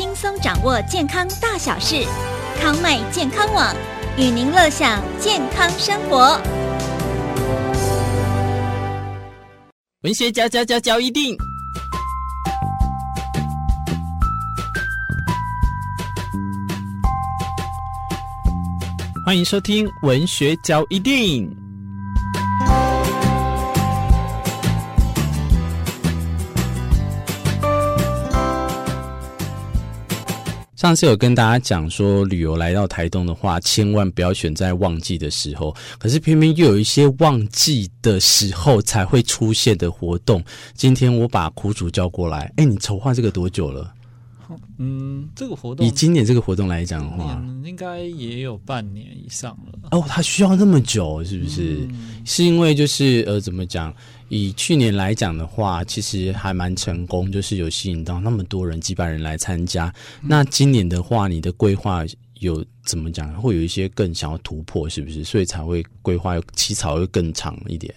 轻松掌握健康大小事。康麦健康网与您乐享健康生活。文学交交交交一定，欢迎收听文学交一定。上次有跟大家讲说，旅游来到台东的话，千万不要选在旺季的时候。可是偏偏又有一些旺季的时候才会出现的活动。今天我把苦主叫过来，哎，你筹划这个多久了？嗯，这个活动以今年这个活动来讲的话，应该也有半年以上了。哦，它需要那么久，是不是？嗯、是因为就是呃，怎么讲？以去年来讲的话，其实还蛮成功，就是有吸引到那么多人，几百人来参加。嗯、那今年的话，你的规划有怎么讲？会有一些更想要突破，是不是？所以才会规划起草会更长一点。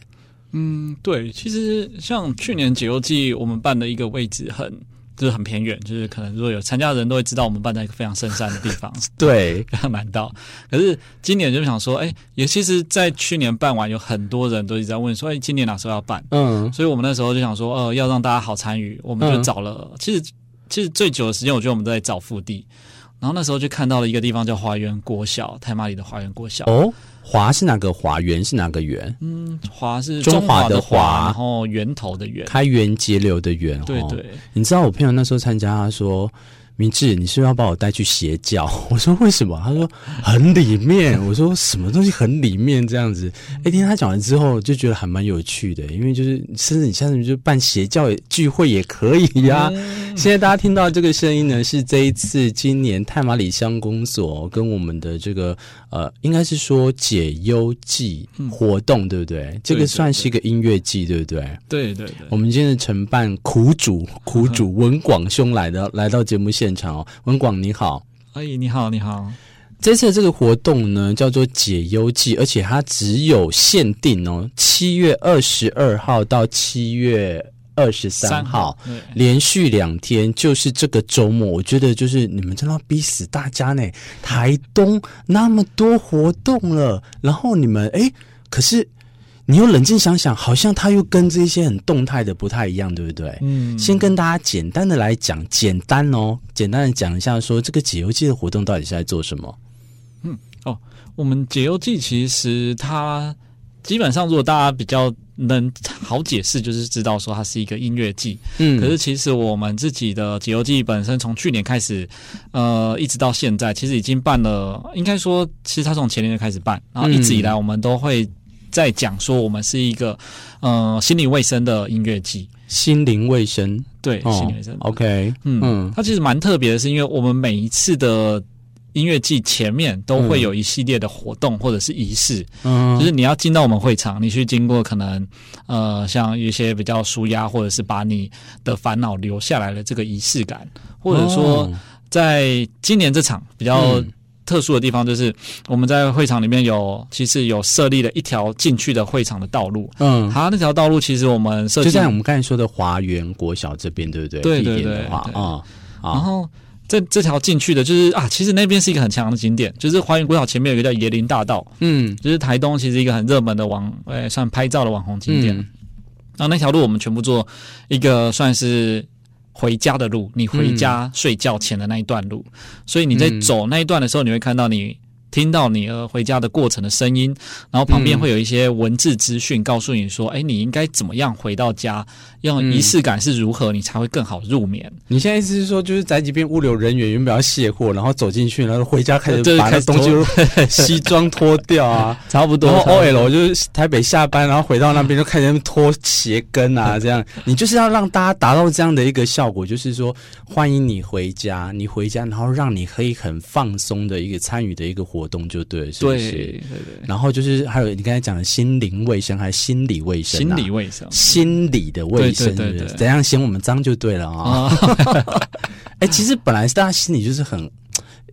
嗯，对，其实像去年解忧季，我们办的一个位置很。就是很偏远，就是可能如果有参加的人都会知道，我们办在一个非常深山的地方，对，非常难到。可是今年就想说，哎、欸，也其实，在去年办完，有很多人都一直在问说，哎、欸，今年哪时候要办？嗯，所以我们那时候就想说，呃，要让大家好参与，我们就找了，嗯、其实其实最久的时间，我觉得我们都在找腹地。然后那时候就看到了一个地方叫华园国小，太麻里的华园国小。哦，华是哪个华？园是哪个园？嗯，华是中华的华，然后源头的源，开源节流的源。对对，你知道我朋友那时候参加，他说。明志，你是不是要把我带去邪教？我说为什么？他说很里面。我说什么东西很里面这样子？哎，听他讲完之后，就觉得还蛮有趣的，因为就是甚至你下次就办邪教聚会也可以呀、啊。嗯、现在大家听到这个声音呢，是这一次今年太马里乡公所跟我们的这个呃，应该是说解忧季活动，嗯、对不对？这个算是一个音乐季，对不对？对对对。我们今天承办苦主 苦主文广兄来的来到节目现现场哦，文广你好，阿姨你好，你好。这次这个活动呢，叫做解忧季，而且它只有限定哦，七月二十二号到七月二十三号，连续两天，就是这个周末。我觉得就是你们真的要逼死大家呢，台东那么多活动了，然后你们哎，可是。你又冷静想想，好像他又跟这些很动态的不太一样，对不对？嗯，先跟大家简单的来讲，简单哦，简单的讲一下，说这个解忧季的活动到底是在做什么？嗯，哦，我们解忧季其实它基本上，如果大家比较能好解释，就是知道说它是一个音乐季。嗯，可是其实我们自己的解忧季本身从去年开始，呃，一直到现在，其实已经办了，应该说，其实它从前年就开始办，然后一直以来我们都会。在讲说，我们是一个呃心灵卫生的音乐季，心灵卫生对，哦、心灵卫生。OK，嗯嗯，它其实蛮特别的，是因为我们每一次的音乐季前面都会有一系列的活动或者是仪式，嗯，就是你要进到我们会场，你去经过可能呃像一些比较舒压，或者是把你的烦恼留下来的这个仪式感，或者说在今年这场比较。嗯特殊的地方就是我们在会场里面有，其实有设立了一条进去的会场的道路。嗯，它那条道路其实我们设计就在我们刚才说的华园国小这边，对不对？对对对。啊、嗯，然后这这条进去的就是啊，其实那边是一个很强的景点，就是花园古岛前面有一个叫椰林大道。嗯，就是台东其实一个很热门的网，诶，算拍照的网红景点。嗯、然后那条路我们全部做一个算是。回家的路，你回家睡觉前的那一段路，嗯、所以你在走那一段的时候，你会看到你。听到你呃回家的过程的声音，然后旁边会有一些文字资讯告诉你说，哎、嗯，你应该怎么样回到家，用仪式感是如何，你才会更好入眠。你现在意思是说，就是在这边物流人员原本要卸货，然后走进去，然后回家开始 把那东西 西装脱掉啊，差不多。然后 OL 就是台北下班，然后回到那边就开始脱鞋跟啊，这样。你就是要让大家达到这样的一个效果，就是说欢迎你回家，你回家，然后让你可以很放松的一个参与的一个活动。活动就对，是不是？对对对。然后就是还有你刚才讲的心灵卫生还是心理卫生？心理卫生，心理的卫生，对对对，怎样嫌我们脏就对了啊！哎，其实本来大家心里就是很，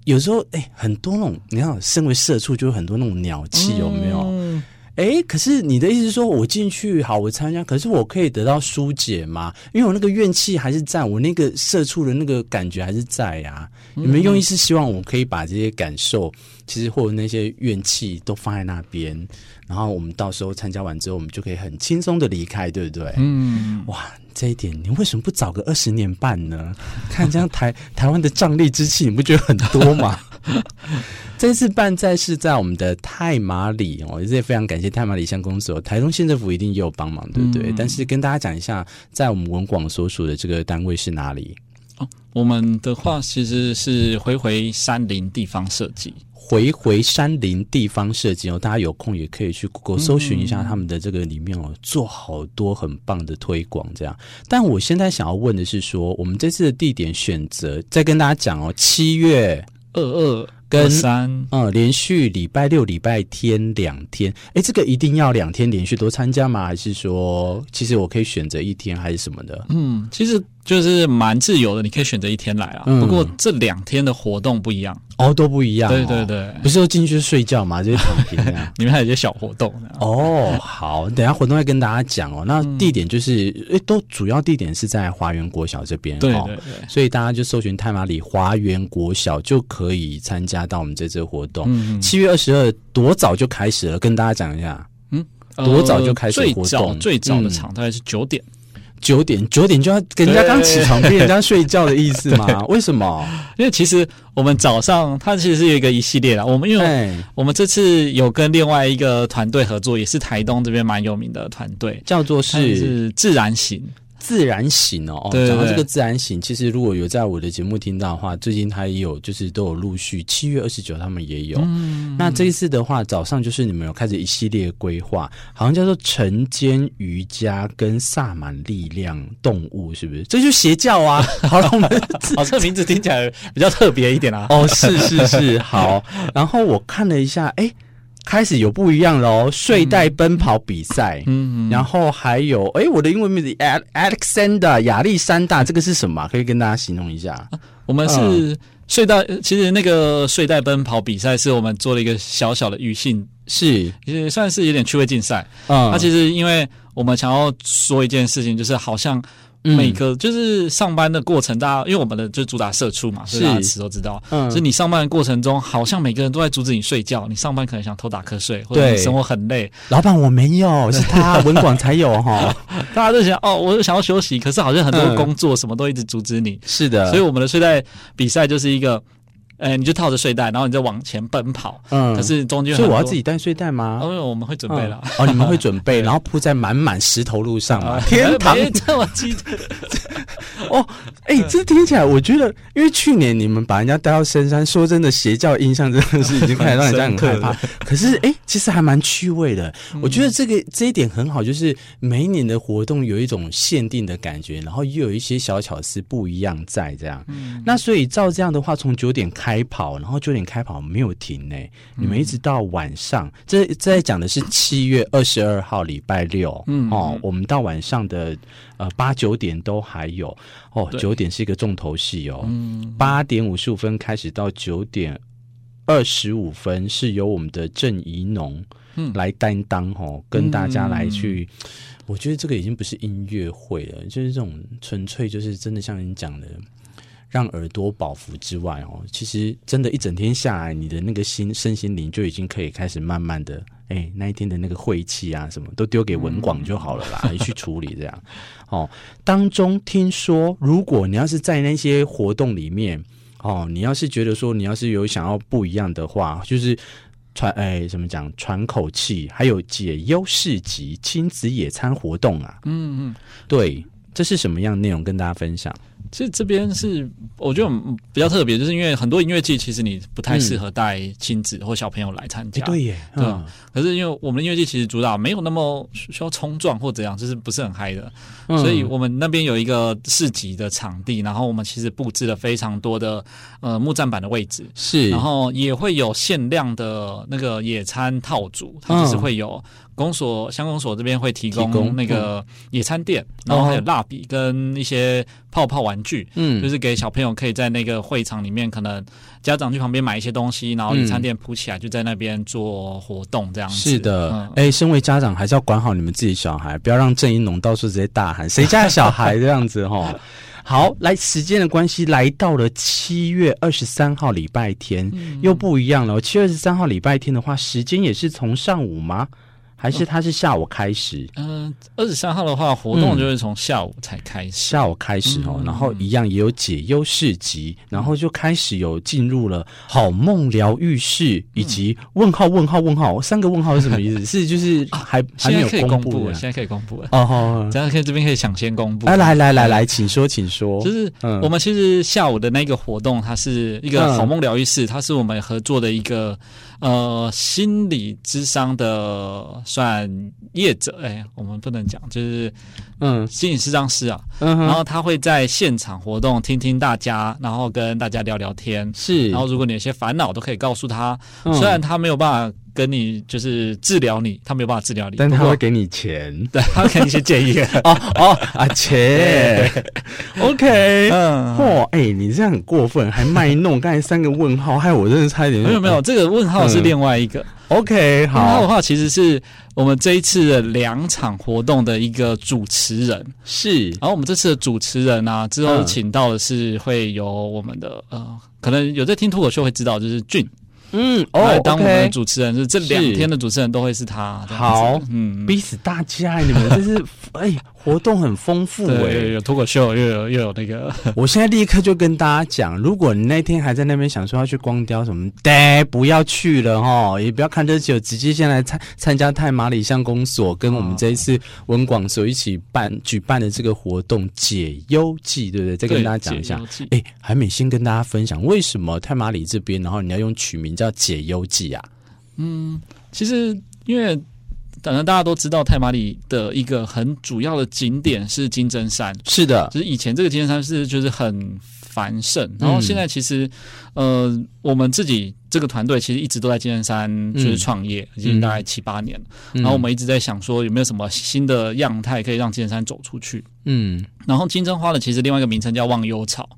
有时候哎，很多那种，你看，身为社畜就有很多那种鸟气，有没有？哎，可是你的意思是说我进去好，我参加，可是我可以得到疏解吗？因为我那个怨气还是在，我那个社畜的那个感觉还是在呀、啊。你们用意是希望我可以把这些感受，其实或者那些怨气都放在那边，然后我们到时候参加完之后，我们就可以很轻松的离开，对不对？嗯，哇，这一点你为什么不早个二十年半呢？看这样台台湾的瘴癘之气，你不觉得很多吗？这次办在是在我们的太马里哦，也非常感谢太马里乡公所，台东县政府一定也有帮忙，对不对？嗯、但是跟大家讲一下，在我们文广所属的这个单位是哪里？哦我们的话其实是回回山林地方设计，回回山林地方设计哦，大家有空也可以去 Google 搜寻一下他们的这个里面哦，做好多很棒的推广这样。但我现在想要问的是说，我们这次的地点选择，再跟大家讲哦，七月二二跟三，嗯，连续礼拜六、礼拜天两天，哎，这个一定要两天连续都参加吗？还是说，其实我可以选择一天还是什么的？嗯，其实。就是蛮自由的，你可以选择一天来啊。嗯、不过这两天的活动不一样哦，都不一样、哦。对对对，不是说进去睡觉嘛？就是躺平啊。里面还有一些小活动哦。好，等一下活动会跟大家讲哦。那地点就是，哎、嗯，都主要地点是在华园国小这边。对对对。所以大家就搜寻太马里华园国小就可以参加到我们这次活动。七、嗯、月二十二多早就开始了？跟大家讲一下。嗯，多早就开始活动？最早最早的场大概是九点。九点九点就要跟人家刚起床，逼人家睡觉的意思嘛？为什么？因为其实我们早上它其实是有一个一系列的。我们因为我们这次有跟另外一个团队合作，也是台东这边蛮有名的团队，叫做是是自然醒。自然醒哦，讲到这个自然醒，其实如果有在我的节目听到的话，最近他也有，就是都有陆续七月二十九他们也有。嗯、那这一次的话，早上就是你们有开始一系列规划，好像叫做晨间瑜伽跟萨满力量动物，是不是？这就邪教啊！好了，我们好，这个名字听起来比较特别一点啊。哦，是是是，好。然后我看了一下，哎、欸。开始有不一样喽，睡袋奔跑比赛，嗯，然后还有，哎，我的英文名字 Alexander 亚历山大，这个是什么？可以跟大家形容一下。啊、我们是睡袋，嗯、其实那个睡袋奔跑比赛是我们做了一个小小的语性，是也算是有点趣味竞赛。嗯，那、啊、其实因为我们想要说一件事情，就是好像。每个就是上班的过程，大家因为我们的就主打社畜嘛，所以大家都知道。嗯，所以你上班的过程中，好像每个人都在阻止你睡觉。你上班可能想偷打瞌睡，或者你生活很累。老板，我没有，是他文广才有哈。大家都想哦，我想要休息，可是好像很多工作什么都一直阻止你。是的，所以我们的睡袋比赛就是一个。哎，你就套着睡袋，然后你就往前奔跑。嗯，可是中间所以我要自己带睡袋吗？哦我们会准备了。哦，你们会准备，然后铺在满满石头路上嘛？天堂这么激动 哦！哎，这听起来我觉得，因为去年你们把人家带到深山，说真的，邪教印象真的是已经开始让人家很害怕。可是哎，其实还蛮趣味的。我觉得这个这一点很好，就是每一年的活动有一种限定的感觉，然后又有一些小巧思不一样在这样。那所以照这样的话，从九点开。跑，然后九点开跑没有停呢。你们一直到晚上，嗯、这这在讲的是七月二十二号礼拜六，嗯哦，我们到晚上的呃八九点都还有哦，九点是一个重头戏哦，八点五十五分开始到九点二十五分是由我们的郑怡农来担当哦，跟大家来去，我觉得这个已经不是音乐会了，就是这种纯粹就是真的像你讲的。让耳朵饱福之外哦，其实真的，一整天下来，你的那个心、身心灵就已经可以开始慢慢的，哎，那一天的那个晦气啊，什么都丢给文广就好了啦，嗯、去处理这样。哦，当中听说，如果你要是在那些活动里面，哦，你要是觉得说，你要是有想要不一样的话，就是喘，哎，怎么讲，喘口气，还有解忧市集、亲子野餐活动啊，嗯嗯，对，这是什么样的内容跟大家分享？其实这边是我觉得比较特别，就是因为很多音乐季其实你不太适合带亲子或小朋友来参加。对耶，对。可是因为我们音乐季其实主打没有那么需要冲撞或怎样，就是不是很嗨的。所以我们那边有一个市集的场地，然后我们其实布置了非常多的呃木栈板的位置，是，然后也会有限量的那个野餐套组，它就是会有。公所乡公所这边会提供那个野餐垫，然后还有蜡笔跟一些泡泡玩具，嗯，就是给小朋友可以在那个会场里面，可能家长去旁边买一些东西，然后野餐垫铺起来，就在那边做活动这样子。是的，哎、嗯欸，身为家长还是要管好你们自己小孩，不要让郑一农到处直接大喊“谁家的小孩”这样子哈。好，来时间的关系，来到了七月二十三号礼拜天，嗯、又不一样了。七月二十三号礼拜天的话，时间也是从上午吗？还是它是下午开始？嗯，二十三号的话，活动就是从下午才开下午开始哦，嗯、然后一样也有解忧市集，然后就开始有进入了好梦疗愈室，以及问号问号问号三个问号是什么意思？是就是还还没有公布，现在可以公布了哦。好，这样可以这边可以抢先公布。来来来来来，请说，请说。就是我们其实下午的那个活动，它是一个好梦疗愈室，它是我们合作的一个。呃，心理智商的算业者，哎、欸，我们不能讲，就是嗯，心理师张师啊，嗯，然后他会在现场活动，听听大家，然后跟大家聊聊天，是，然后如果你有些烦恼，都可以告诉他，嗯、虽然他没有办法。跟你就是治疗你，他没有办法治疗你，但他会给你钱，对，他会给你一些建议。哦哦啊，钱，OK，嗯，嚯，哎，你这样很过分，还卖弄，刚才三个问号，害我真的差一点。没有没有，这个问号是另外一个。OK，好，问号的话其实是我们这一次的两场活动的一个主持人，是。然后我们这次的主持人呢，之后请到的是会有我们的呃，可能有在听脱口秀会知道，就是俊。嗯，哦，当我们的主持人，是这两天的主持人都会是他。好，嗯，逼死大家，你们这是 哎，活动很丰富哎，有脱口秀，又有又有那个。我现在立刻就跟大家讲，如果你那天还在那边想说要去光雕什么，呆，不要去了哈，也不要看这久，直接先来参参加太马里乡公所跟我们这一次文广所一起办举办的这个活动解忧记，对不对？再跟大家讲一下。哎，还没先跟大家分享为什么太马里这边，然后你要用取名。叫解忧记啊，嗯，其实因为可能大家都知道，太麻里的一个很主要的景点是金针山，是的，就是以前这个金针山是就是很繁盛，然后现在其实，嗯、呃，我们自己这个团队其实一直都在金针山就是创业，嗯、已经大概七八年了，嗯、然后我们一直在想说有没有什么新的样态可以让金针山走出去，嗯，然后金针花的其实另外一个名称叫忘忧草。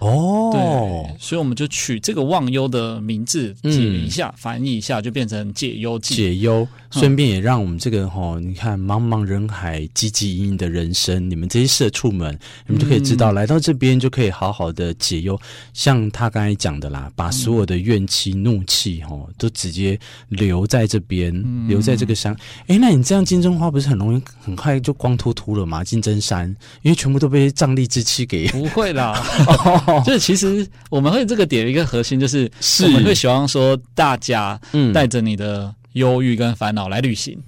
哦，对，所以我们就取这个忘忧的名字，解一下，嗯、翻译一下，就变成解忧记。解忧，顺便也让我们这个哈、哦，你看茫茫人海，汲汲营营的人生，你们这些社畜们，你们就可以知道，嗯、来到这边就可以好好的解忧。像他刚才讲的啦，把所有的怨气、怒气哈、哦，都直接留在这边，嗯、留在这个山。哎，那你这样金针花不是很容易很快就光秃秃了吗？金针山，因为全部都被瘴疠之气给不会啦。就是其实我们会这个点一个核心，就是我们会希望说大家带着你的忧郁跟烦恼来旅行。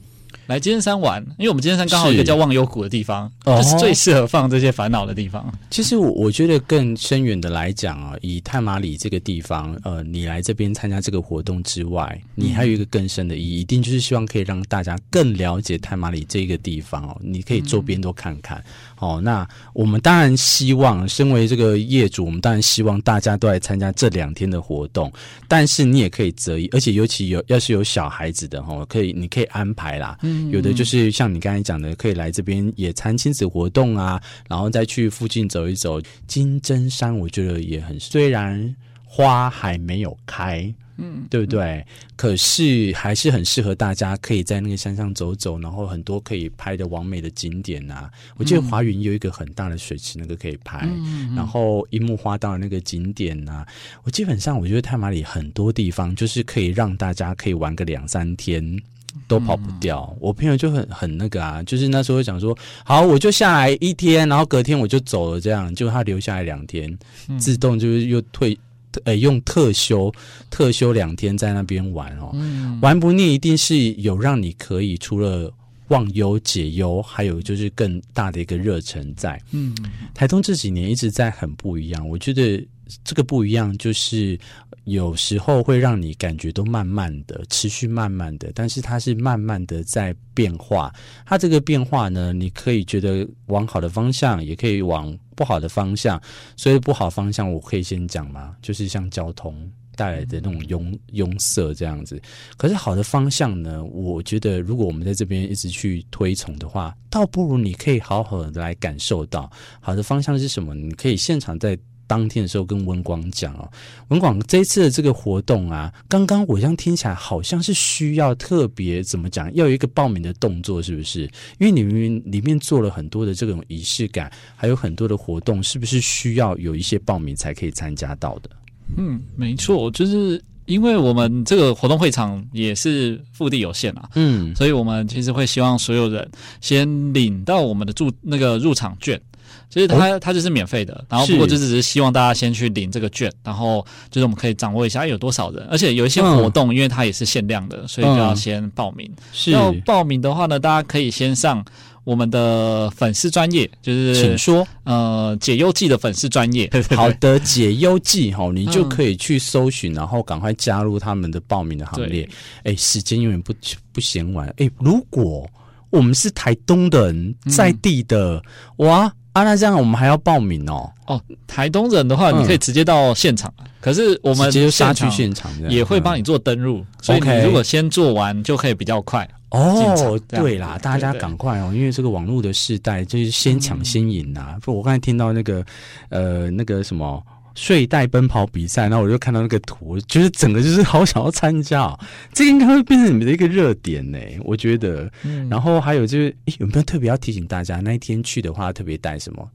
来金山玩，因为我们金山刚好有一个叫忘忧谷的地方，是就是最适合放这些烦恼的地方。其实我我觉得更深远的来讲啊，以太马里这个地方，呃，你来这边参加这个活动之外，你还有一个更深的意义，一定就是希望可以让大家更了解太马里这个地方哦。你可以周边都看看。哦，那我们当然希望，身为这个业主，我们当然希望大家都来参加这两天的活动。但是你也可以择一，而且尤其有要是有小孩子的哈，可以你可以安排啦。有的就是像你刚才讲的，可以来这边野餐亲子活动啊，然后再去附近走一走。金针山我觉得也很，虽然花还没有开，嗯，对不对？可是还是很适合大家可以在那个山上走走，然后很多可以拍的完美的景点啊。我记得华云有一个很大的水池，那个可以拍，然后樱木花道的那个景点啊。我基本上我觉得太马里很多地方就是可以让大家可以玩个两三天。都跑不掉，嗯、我朋友就很很那个啊，就是那时候讲说，好，我就下来一天，然后隔天我就走了，这样，就他留下来两天，嗯、自动就是又退，呃，用特休特休两天在那边玩哦，嗯、玩不腻，一定是有让你可以除了忘忧解忧，还有就是更大的一个热忱在。嗯，台东这几年一直在很不一样，我觉得这个不一样就是。有时候会让你感觉都慢慢的持续慢慢的，但是它是慢慢的在变化。它这个变化呢，你可以觉得往好的方向，也可以往不好的方向。所以不好方向，我可以先讲吗？就是像交通，带来的那种拥拥塞这样子。可是好的方向呢，我觉得如果我们在这边一直去推崇的话，倒不如你可以好好的来感受到好的方向是什么。你可以现场在。当天的时候跟文广讲哦，文广这一次的这个活动啊，刚刚我这样听起来好像是需要特别怎么讲，要有一个报名的动作，是不是？因为你们里面做了很多的这种仪式感，还有很多的活动，是不是需要有一些报名才可以参加到的？嗯，没错，就是因为我们这个活动会场也是腹地有限啊，嗯，所以我们其实会希望所有人先领到我们的入那个入场券。其实它它就是免费的，然后不过就只是希望大家先去领这个券，然后就是我们可以掌握一下有多少人，而且有一些活动，因为它也是限量的，所以就要先报名。是要报名的话呢，大家可以先上我们的粉丝专业，就是请说呃解忧记的粉丝专业。好的，解忧记哈，你就可以去搜寻，然后赶快加入他们的报名的行列。哎，时间永远不不嫌晚。哎，如果我们是台东的人，在地的哇。啊，那这样我们还要报名哦。哦，台东人的话，你可以直接到现场。嗯、可是我们直接杀去现场，也会帮你做登录。嗯、所以你如果先做完，就可以比较快。哦，对啦，大家赶快哦，因为这个网络的时代，就是先抢先赢呐、啊。不、嗯，我刚才听到那个呃，那个什么。睡袋奔跑比赛，然后我就看到那个图，就是整个就是好想要参加哦，这个应该会变成你们的一个热点呢，我觉得。嗯、然后还有就是，有没有特别要提醒大家，那一天去的话，特别带什么？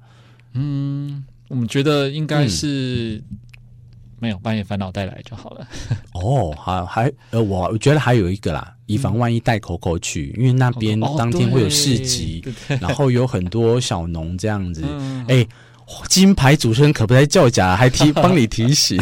嗯，我们觉得应该是没有半夜烦恼带来就好了。哦，好，还呃，我我觉得还有一个啦，以防万一带 Coco 去，因为那边当天会有市集，哦、然后有很多小农这样子，哎、嗯。金牌主持人可不在叫假，还提帮你提醒。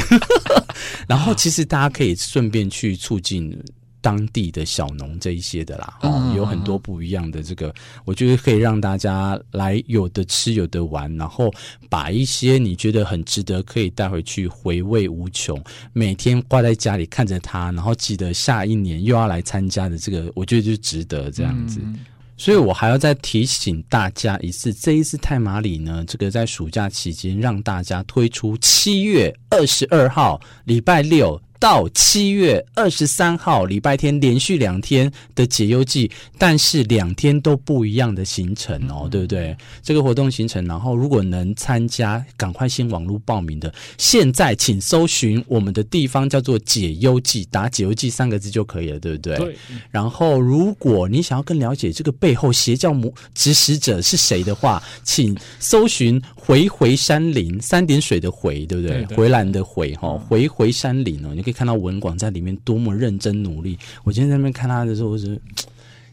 然后其实大家可以顺便去促进当地的小农这一些的啦，哦，有很多不一样的这个，我觉得可以让大家来有的吃有的玩，然后把一些你觉得很值得可以带回去回味无穷，每天挂在家里看着它，然后记得下一年又要来参加的这个，我觉得就值得这样子。所以我还要再提醒大家一次，这一次太马里呢，这个在暑假期间让大家推出七月二十二号礼拜六。到七月二十三号礼拜天连续两天的解忧记，但是两天都不一样的行程哦，嗯、对不对？这个活动行程，然后如果能参加，赶快先网络报名的。现在请搜寻我们的地方叫做解忧记，打解忧记三个字就可以了，对不对？对。然后，如果你想要更了解这个背后邪教魔指使者是谁的话，请搜寻回回山林三点水的回，对不对？对对回蓝的回哈，回回山林哦，你可以看到文广在里面多么认真努力。我今天在那边看他的时候，我是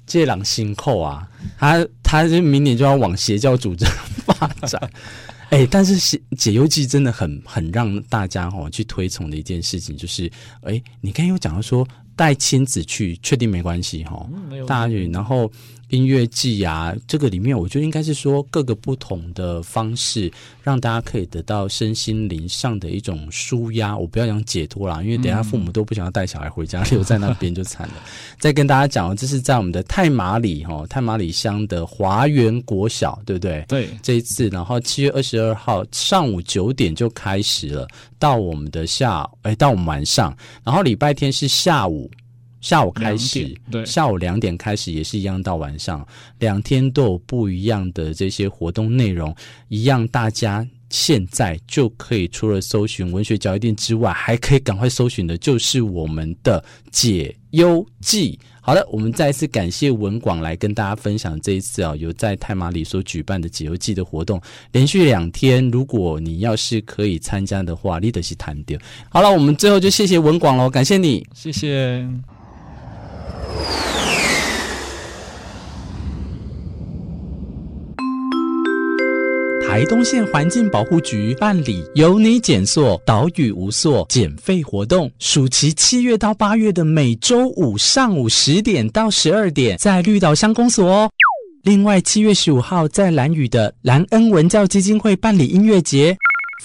这朗心扣啊，他他就明年就要往邪教组织发展。哎、欸，但是解解忧记真的很很让大家哈去推崇的一件事情，就是哎、欸，你刚才有讲到说带亲子去，确定没关系哈，大家去然后。音乐季啊，这个里面我觉得应该是说各个不同的方式，让大家可以得到身心灵上的一种舒压。我不要讲解脱啦，因为等下父母都不想要带小孩回家，留在那边就惨了。再跟大家讲，这是在我们的太马里哈，太马里乡的华园国小，对不对？对，这一次，然后七月二十二号上午九点就开始了，到我们的下午，哎，到我们晚上，然后礼拜天是下午。下午开始，对，下午两点开始也是一样，到晚上两天都有不一样的这些活动内容，一样，大家现在就可以除了搜寻文学交易店之外，还可以赶快搜寻的就是我们的解忧记。好的，我们再一次感谢文广来跟大家分享这一次啊，有在泰马里所举办的解忧记的活动，连续两天，如果你要是可以参加的话，你得是谈掉。好了，我们最后就谢谢文广喽，感谢你，谢谢。台东县环境保护局办理有你减塑岛屿无塑减费活动，暑期七月到八月的每周五上午十点到十二点，在绿岛乡公所哦。另外，七月十五号在兰屿的兰恩文教基金会办理音乐节。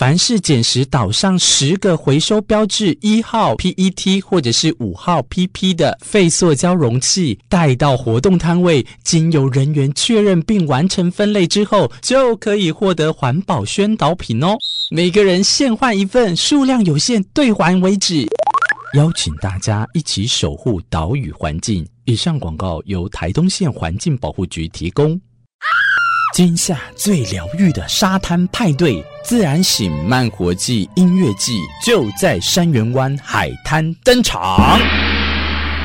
凡是捡拾岛上十个回收标志一号 PET 或者是五号 PP 的废塑胶容器，带到活动摊位，经由人员确认并完成分类之后，就可以获得环保宣导品哦。每个人限换一份，数量有限，兑还为止。邀请大家一起守护岛屿环境。以上广告由台东县环境保护局提供。今夏最疗愈的沙滩派对——自然醒慢活季音乐季，就在山园湾海滩登场。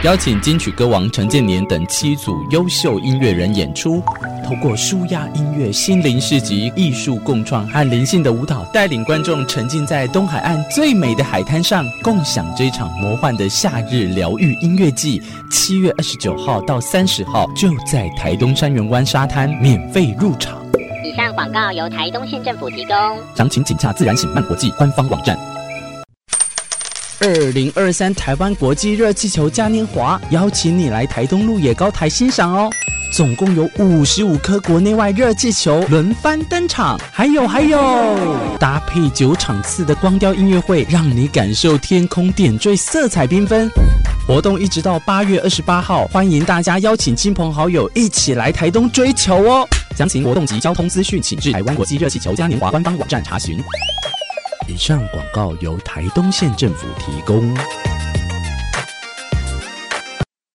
邀请金曲歌王陈建年等七组优秀音乐人演出，透过舒压音乐、心灵市集、艺术共创和灵性的舞蹈，带领观众沉浸在东海岸最美的海滩上，共享这场魔幻的夏日疗愈音乐季。七月二十九号到三十号，就在台东山园湾沙滩免费入场。以上广告由台东县政府提供，详情请洽自然醒慢国际官方网站。二零二三台湾国际热气球嘉年华，邀请你来台东鹿野高台欣赏哦！总共有五十五颗国内外热气球轮番登场，还有还有，搭配九场次的光雕音乐会，让你感受天空点缀，色彩缤纷。活动一直到八月二十八号，欢迎大家邀请亲朋好友一起来台东追球哦！详情活动及交通资讯，请至台湾国际热气球嘉年华官方网站查询。以上广告由台东县政府提供。